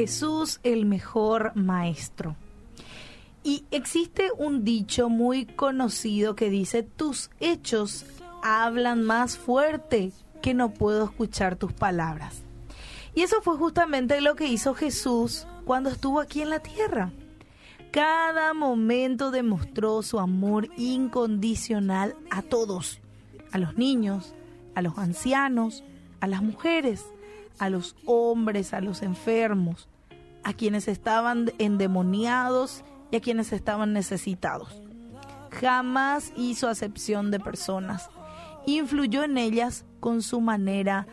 Jesús el mejor maestro. Y existe un dicho muy conocido que dice, tus hechos hablan más fuerte que no puedo escuchar tus palabras. Y eso fue justamente lo que hizo Jesús cuando estuvo aquí en la tierra. Cada momento demostró su amor incondicional a todos, a los niños, a los ancianos, a las mujeres, a los hombres, a los enfermos, a quienes estaban endemoniados y a quienes estaban necesitados. Jamás hizo acepción de personas. Influyó en ellas con su manera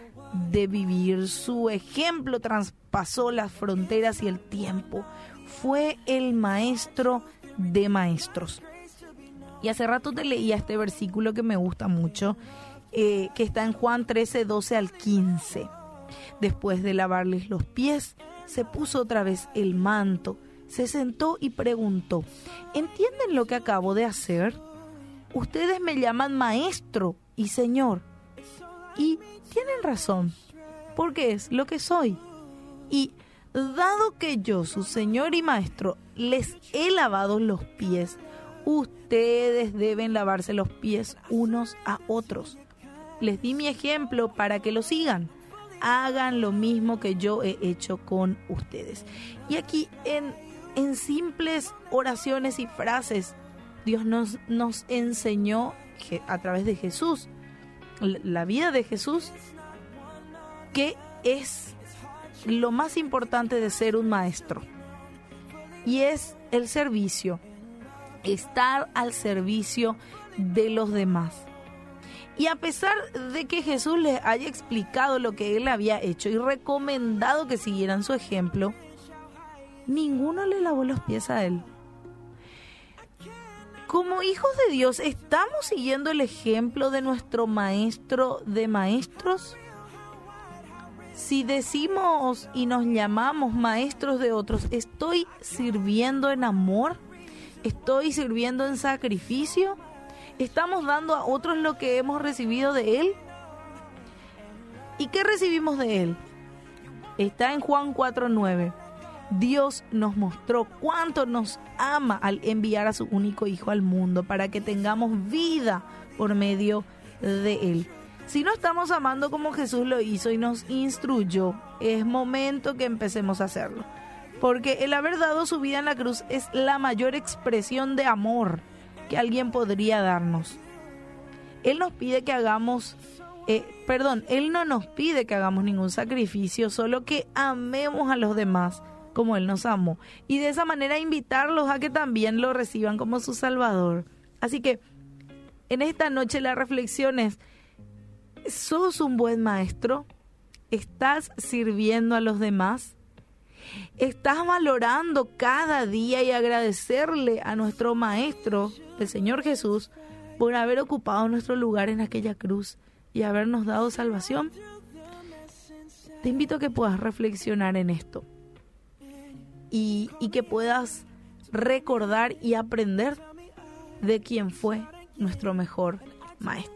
de vivir. Su ejemplo traspasó las fronteras y el tiempo. Fue el maestro de maestros. Y hace rato te leía este versículo que me gusta mucho, eh, que está en Juan 13, 12 al 15. Después de lavarles los pies, se puso otra vez el manto, se sentó y preguntó, ¿entienden lo que acabo de hacer? Ustedes me llaman maestro y señor. Y tienen razón, porque es lo que soy. Y dado que yo, su señor y maestro, les he lavado los pies, ustedes deben lavarse los pies unos a otros. Les di mi ejemplo para que lo sigan hagan lo mismo que yo he hecho con ustedes. Y aquí en, en simples oraciones y frases, Dios nos, nos enseñó a través de Jesús, la vida de Jesús, que es lo más importante de ser un maestro. Y es el servicio, estar al servicio de los demás. Y a pesar de que Jesús les haya explicado lo que él había hecho y recomendado que siguieran su ejemplo, ninguno le lavó los pies a él. Como hijos de Dios, ¿estamos siguiendo el ejemplo de nuestro maestro de maestros? Si decimos y nos llamamos maestros de otros, ¿estoy sirviendo en amor? ¿Estoy sirviendo en sacrificio? ¿Estamos dando a otros lo que hemos recibido de Él? ¿Y qué recibimos de Él? Está en Juan 4.9. Dios nos mostró cuánto nos ama al enviar a su único Hijo al mundo para que tengamos vida por medio de Él. Si no estamos amando como Jesús lo hizo y nos instruyó, es momento que empecemos a hacerlo. Porque el haber dado su vida en la cruz es la mayor expresión de amor que alguien podría darnos. Él nos pide que hagamos, eh, perdón, Él no nos pide que hagamos ningún sacrificio, solo que amemos a los demás como Él nos amó. Y de esa manera invitarlos a que también lo reciban como su Salvador. Así que en esta noche la reflexión es, ¿sos un buen maestro? ¿Estás sirviendo a los demás? ¿Estás valorando cada día y agradecerle a nuestro Maestro, el Señor Jesús, por haber ocupado nuestro lugar en aquella cruz y habernos dado salvación? Te invito a que puedas reflexionar en esto y, que puedas recordar y aprender de quién fue nuestro mejor Maestro.